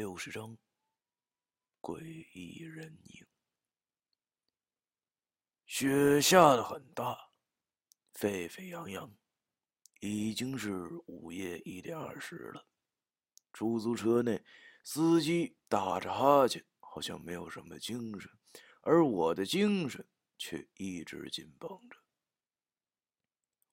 六十章，诡异人影。雪下的很大，沸沸扬扬，已经是午夜一点二十了。出租车内，司机打着哈欠，好像没有什么精神，而我的精神却一直紧绷着。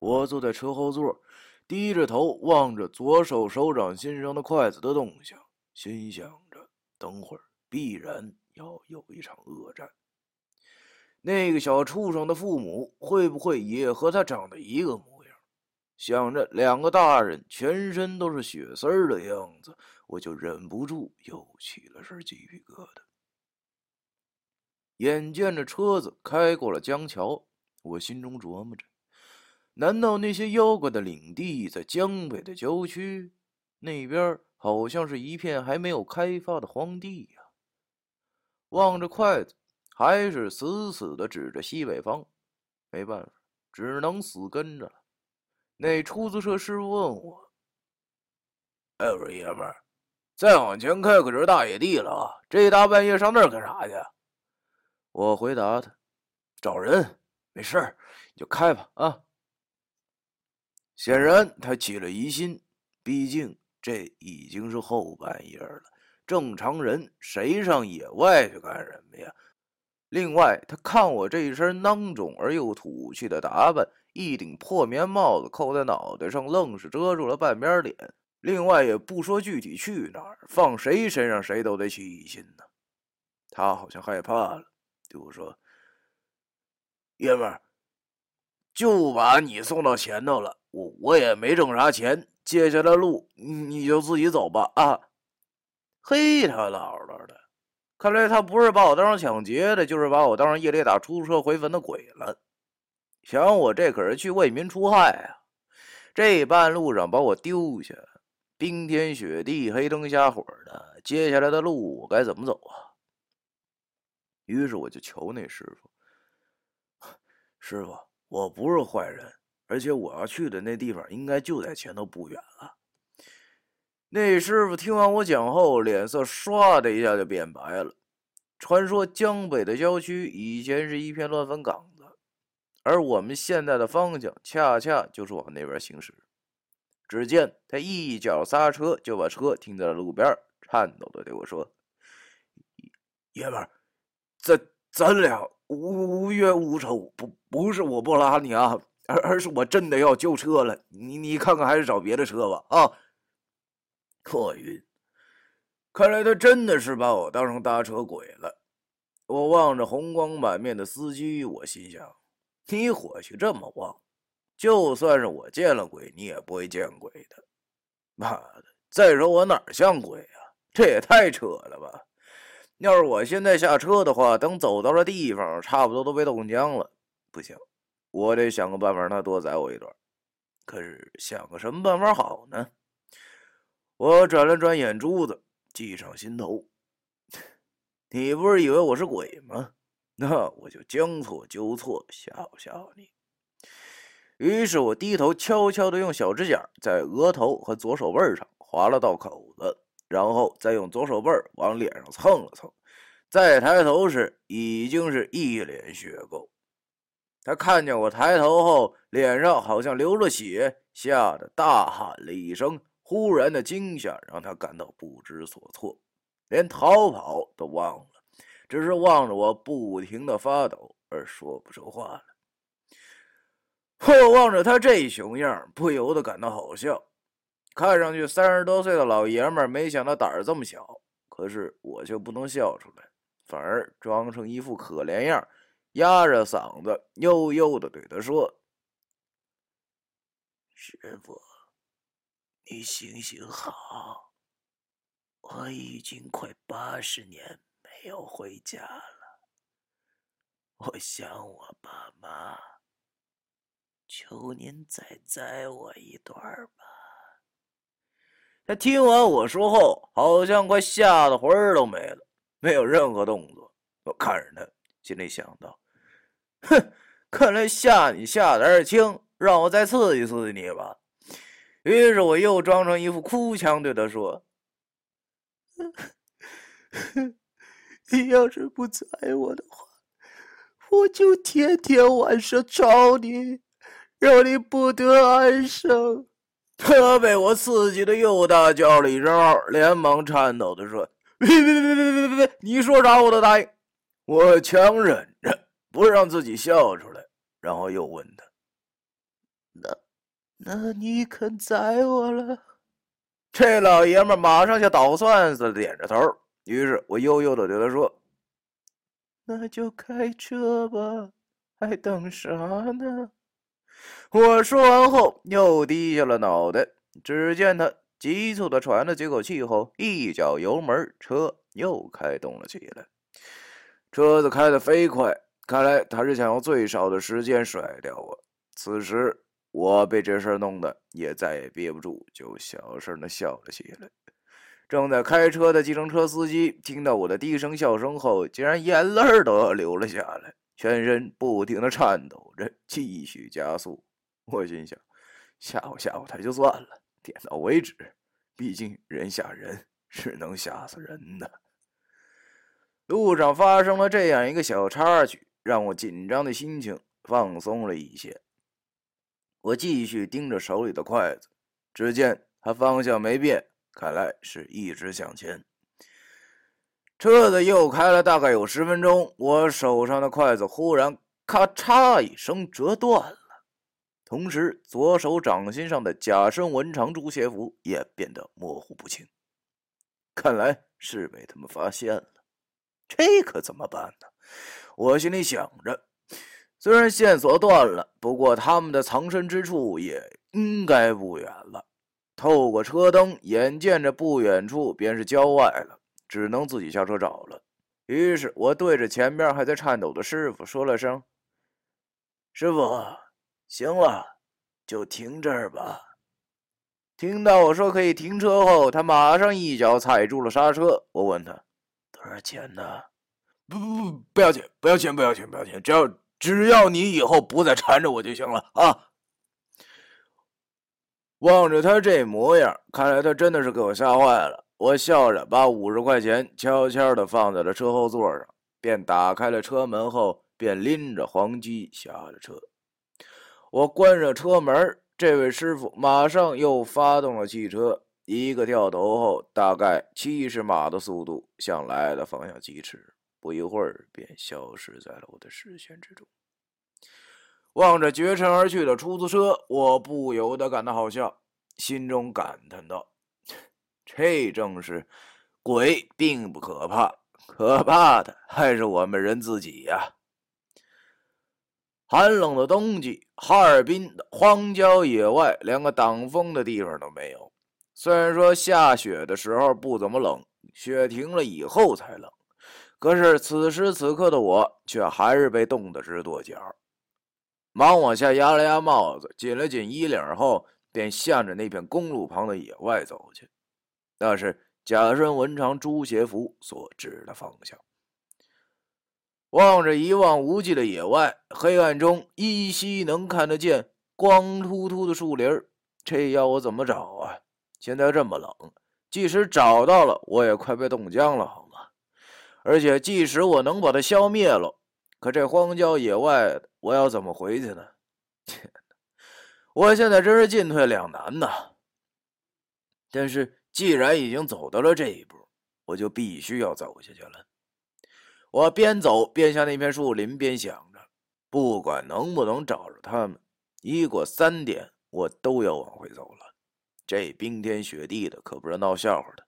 我坐在车后座，低着头望着左手手掌心上的筷子的动向，心想着：等会儿必然要有一场恶战。那个小畜生的父母会不会也和他长得一个模样？想着两个大人全身都是血丝儿的样子，我就忍不住又起了身鸡皮疙瘩。眼见着车子开过了江桥，我心中琢磨着：难道那些妖怪的领地在江北的郊区？那边好像是一片还没有开发的荒地呀。望着筷子。还是死死的指着西北方，没办法，只能死跟着了。那出租车师傅问我：“哎，我说爷们儿，再往前开可是大野地了啊！这大半夜上那儿干啥去？”我回答他：“找人，没事儿，你就开吧。”啊，显然他起了疑心，毕竟这已经是后半夜了，正常人谁上野外去干什么呀？另外，他看我这一身囊肿而又土气的打扮，一顶破棉帽子扣在脑袋上，愣是遮住了半边脸。另外，也不说具体去哪儿，放谁身上谁都得起疑心呢。他好像害怕了，对我说：“爷们儿，就把你送到前头了，我我也没挣啥钱，接下来路你你就自己走吧。”啊，嘿，他姥姥的！看来他不是把我当成抢劫的，就是把我当成夜里打出租车回坟的鬼了。想我这可是去为民除害啊！这半路上把我丢下，冰天雪地、黑灯瞎火的，接下来的路我该怎么走啊？于是我就求那师傅：“ 师傅，我不是坏人，而且我要去的那地方应该就在前头不远了。”那师傅听完我讲后，脸色唰的一下就变白了。传说江北的郊区以前是一片乱坟岗子，而我们现在的方向恰恰就是往那边行驶。只见他一脚刹车，就把车停在了路边，颤抖的对我说：“爷们儿，咱咱俩无无冤无仇，不不是我不拉你啊，而而是我真的要救车了。你你看看，还是找别的车吧啊。”破晕，看来他真的是把我当成搭车鬼了。我望着红光满面的司机，我心想：你火气这么旺，就算是我见了鬼，你也不会见鬼的。妈的！再说我哪像鬼啊？这也太扯了吧！要是我现在下车的话，等走到了地方，差不多都被冻僵了。不行，我得想个办法让他多宰我一段。可是想个什么办法好呢？我转了转眼珠子，计上心头。你不是以为我是鬼吗？那我就将错就错，吓唬吓唬你。于是我低头悄悄地用小指甲在额头和左手背上划了道口子，然后再用左手背往脸上蹭了蹭。再抬头时，已经是一脸血垢。他看见我抬头后，脸上好像流了血，吓得大喊了一声。忽然的惊吓让他感到不知所措，连逃跑都忘了，只是望着我不停的发抖而说不出话来。我望着他这熊样，不由得感到好笑。看上去三十多岁的老爷们儿，没想到胆儿这么小。可是我却不能笑出来，反而装成一副可怜样，压着嗓子悠悠的对他说：“师傅。”你行行好，我已经快八十年没有回家了，我想我爸妈，求您再载我一段吧。他听完我说后，好像快吓得魂儿都没了，没有任何动作。我看着他，心里想到：哼，看来吓你吓得轻，让我再刺激刺激你吧。于是我又装成一副哭腔对他说：“你要是不宰我的话，我就天天晚上找你，让你不得安生。他被我刺激的又大叫了一声，连忙颤抖的说：“别别别别别别别！你说啥我都答应。”我强忍着不让自己笑出来，然后又问他：“那那你肯宰我了？”这老爷们马上像捣蒜似的点着头。于是我悠悠的对他说：“那就开车吧，还等啥呢？”我说完后，又低下了脑袋。只见他急促的喘了几口气后，一脚油门，车又开动了起来。车子开得飞快，看来他是想用最少的时间甩掉我。此时，我被这事弄得也再也憋不住，就小声的笑了起来。正在开车的计程车司机听到我的低声笑声后，竟然眼泪都要流了下来，全身不停的颤抖着，继续加速。我心想，吓唬吓唬他就算了，点到为止。毕竟人吓人是能吓死人的。路上发生了这样一个小插曲，让我紧张的心情放松了一些。我继续盯着手里的筷子，只见它方向没变，看来是一直向前。车子又开了大概有十分钟，我手上的筷子忽然咔嚓一声折断了。同时，左手掌心上的假身文长朱邪符也变得模糊不清，看来是被他们发现了。这可怎么办呢？我心里想着。虽然线索断了，不过他们的藏身之处也应该不远了。透过车灯，眼见着不远处便是郊外了，只能自己下车找了。于是我对着前面还在颤抖的师傅说了声：“师傅。”行了，就停这儿吧。听到我说可以停车后，他马上一脚踩住了刹车。我问他多少钱呢？不不不，不要钱，不要钱，不要钱，不要钱，只要只要你以后不再缠着我就行了啊！望着他这模样，看来他真的是给我吓坏了。我笑着把五十块钱悄悄地放在了车后座上，便打开了车门后，便拎着黄鸡下了车。我关上车门，这位师傅马上又发动了汽车，一个掉头后，大概七十码的速度向来的方向疾驰，不一会儿便消失在了我的视线之中。望着绝尘而去的出租车，我不由得感到好笑，心中感叹道：“这正是鬼，并不可怕，可怕的还是我们人自己呀。”寒冷的冬季，哈尔滨的荒郊野外连个挡风的地方都没有。虽然说下雪的时候不怎么冷，雪停了以后才冷，可是此时此刻的我却还是被冻得直跺脚。忙往下压了压帽子，紧了紧衣领后，便向着那片公路旁的野外走去。那是假身文长朱邪福所指的方向。望着一望无际的野外，黑暗中依稀能看得见光秃秃的树林这要我怎么找啊？现在这么冷，即使找到了，我也快被冻僵了，好吗？而且，即使我能把它消灭了，可这荒郊野外，我要怎么回去呢？天哪！我现在真是进退两难呐。但是，既然已经走到了这一步，我就必须要走下去了。我边走边向那片树林边想着，不管能不能找着他们，一过三点我都要往回走了。这冰天雪地的可不是闹笑话的。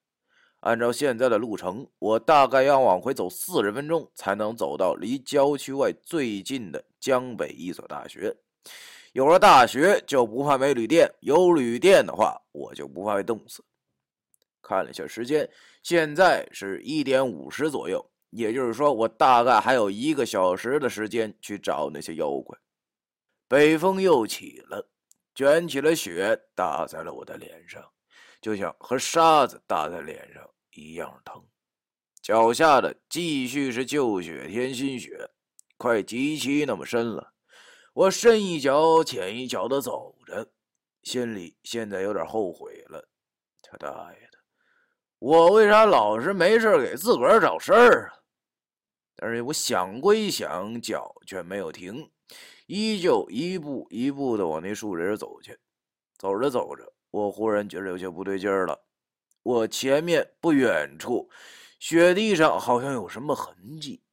按照现在的路程，我大概要往回走四十分钟才能走到离郊区外最近的江北一所大学。有了大学就不怕没旅店，有旅店的话我就不怕被冻死。看了一下时间，现在是一点五十左右。也就是说，我大概还有一个小时的时间去找那些妖怪。北风又起了，卷起了雪，打在了我的脸上，就像和沙子打在脸上一样疼。脚下的继续是旧雪添新雪，快极其那么深了。我深一脚浅一脚的走着，心里现在有点后悔了。他大爷的，我为啥老是没事给自个儿找事儿啊？但是我想归想，脚却没有停，依旧一步一步的往那树林走去。走着走着，我忽然觉得有些不对劲儿了。我前面不远处，雪地上好像有什么痕迹。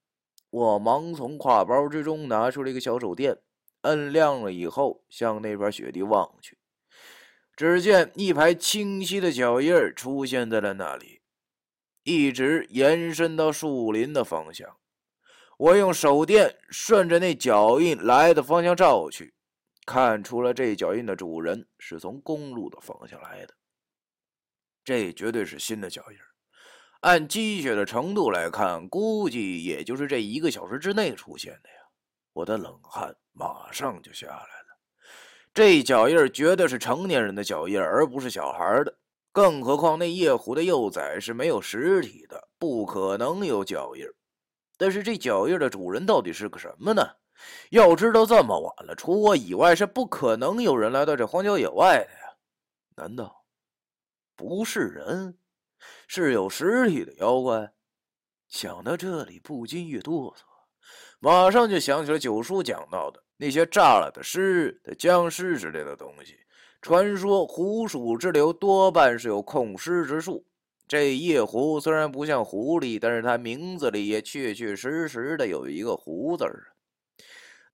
我忙从挎包之中拿出了一个小手电，摁亮了以后，向那边雪地望去。只见一排清晰的脚印出现在了那里，一直延伸到树林的方向。我用手电顺着那脚印来的方向照去，看出了这脚印的主人是从公路的方向来的。这绝对是新的脚印，按积雪的程度来看，估计也就是这一个小时之内出现的呀！我的冷汗马上就下来了。这脚印绝对是成年人的脚印，而不是小孩的。更何况那夜壶的幼崽是没有实体的，不可能有脚印。但是这脚印的主人到底是个什么呢？要知道这么晚了，除我以外是不可能有人来到这荒郊野外的呀。难道不是人，是有实体的妖怪？想到这里，不禁一哆嗦，马上就想起了九叔讲到的。那些炸了的尸的僵尸之类的东西，传说狐鼠之流多半是有控尸之术。这夜狐虽然不像狐狸，但是它名字里也确确实实的有一个“狐”字儿。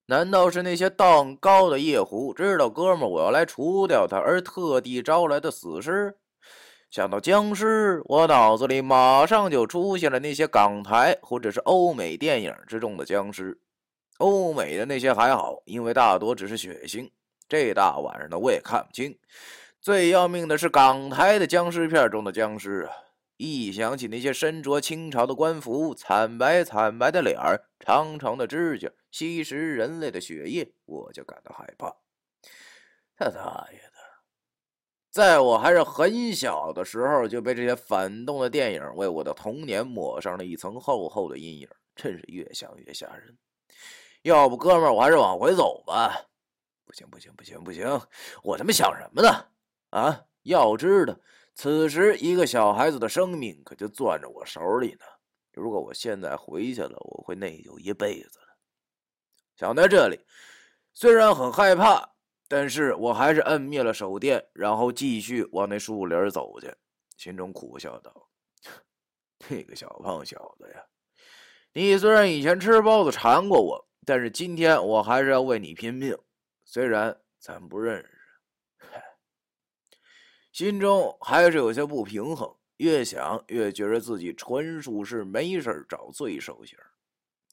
难道是那些道高的夜狐知道哥们我要来除掉他，而特地招来的死尸？想到僵尸，我脑子里马上就出现了那些港台或者是欧美电影之中的僵尸。欧美的那些还好，因为大多只是血腥。这大晚上的我也看不清。最要命的是港台的僵尸片中的僵尸啊！一想起那些身着清朝的官服、惨白惨白的脸儿、长长的指甲、吸食人类的血液，我就感到害怕。他大爷的！在我还是很小的时候，就被这些反动的电影为我的童年抹上了一层厚厚的阴影，真是越想越吓人。要不，哥们儿，我还是往回走吧。不行，不行，不行，不行！我他妈想什么呢？啊！要知道，此时一个小孩子的生命可就攥着我手里呢。如果我现在回去了，我会内疚一辈子的。想到这里，虽然很害怕，但是我还是摁灭了手电，然后继续往那树林走去，心中苦笑道：“ 这个小胖小子呀，你虽然以前吃包子馋过我。”但是今天我还是要为你拼命，虽然咱不认识，心中还是有些不平衡。越想越觉得自己纯属是没事找罪受刑。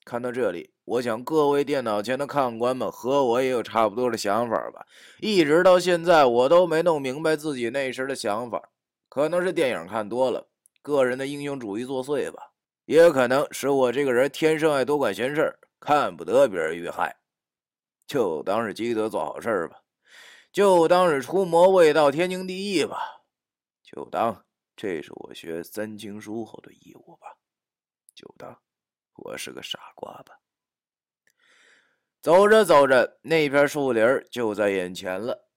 看到这里，我想各位电脑前的看官们和我也有差不多的想法吧。一直到现在，我都没弄明白自己那时的想法。可能是电影看多了，个人的英雄主义作祟吧，也可能是我这个人天生爱多管闲事。看不得别人遇害，就当是积德做好事吧，就当是除魔卫道天经地义吧，就当这是我学三经书后的义务吧，就当我是个傻瓜吧。走着走着，那片树林就在眼前了，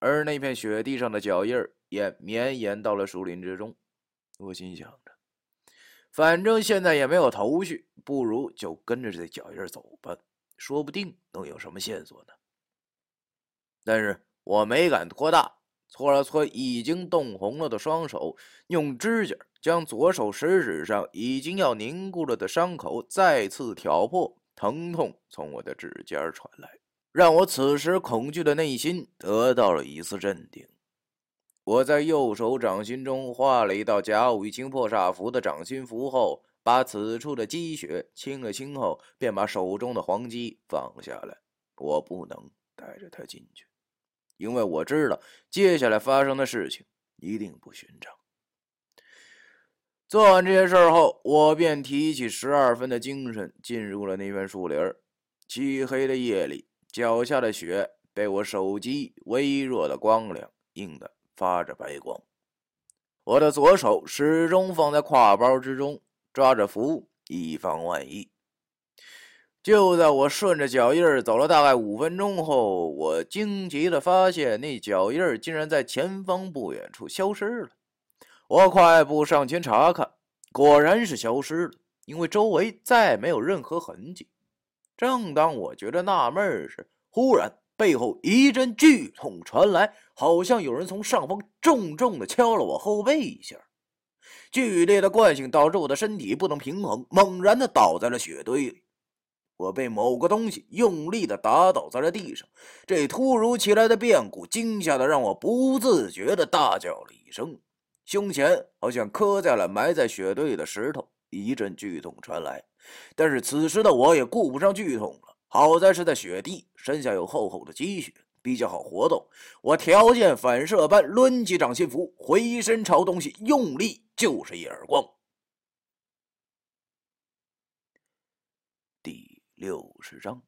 而那片雪地上的脚印也绵延到了树林之中。我心想。反正现在也没有头绪，不如就跟着这脚印走吧，说不定能有什么线索呢。但是我没敢拖大，搓了搓已经冻红了的双手，用指甲将左手食指上已经要凝固了的伤口再次挑破，疼痛从我的指尖传来，让我此时恐惧的内心得到了一丝镇定。我在右手掌心中画了一道甲午一清破煞符的掌心符后，把此处的积雪清了清后，便把手中的黄鸡放下来。我不能带着他进去，因为我知道接下来发生的事情一定不寻常。做完这些事儿后，我便提起十二分的精神，进入了那片树林。漆黑的夜里，脚下的雪被我手机微弱的光亮映得。发着白光，我的左手始终放在挎包之中，抓着符，以防万一。就在我顺着脚印走了大概五分钟后，我惊奇的发现，那脚印竟然在前方不远处消失了。我快步上前查看，果然是消失了，因为周围再没有任何痕迹。正当我觉得纳闷时，忽然背后一阵剧痛传来，好像有人从上方重重的敲了我后背一下。剧烈的惯性导致我的身体不能平衡，猛然的倒在了雪堆里。我被某个东西用力的打倒在了地上，这突如其来的变故惊吓的让我不自觉的大叫了一声。胸前好像磕在了埋在雪堆里的石头，一阵剧痛传来。但是此时的我也顾不上剧痛了，好在是在雪地，身下有厚厚的积雪，比较好活动。我条件反射般抡起掌心符，回身朝东西用力就是一耳光。第六十章。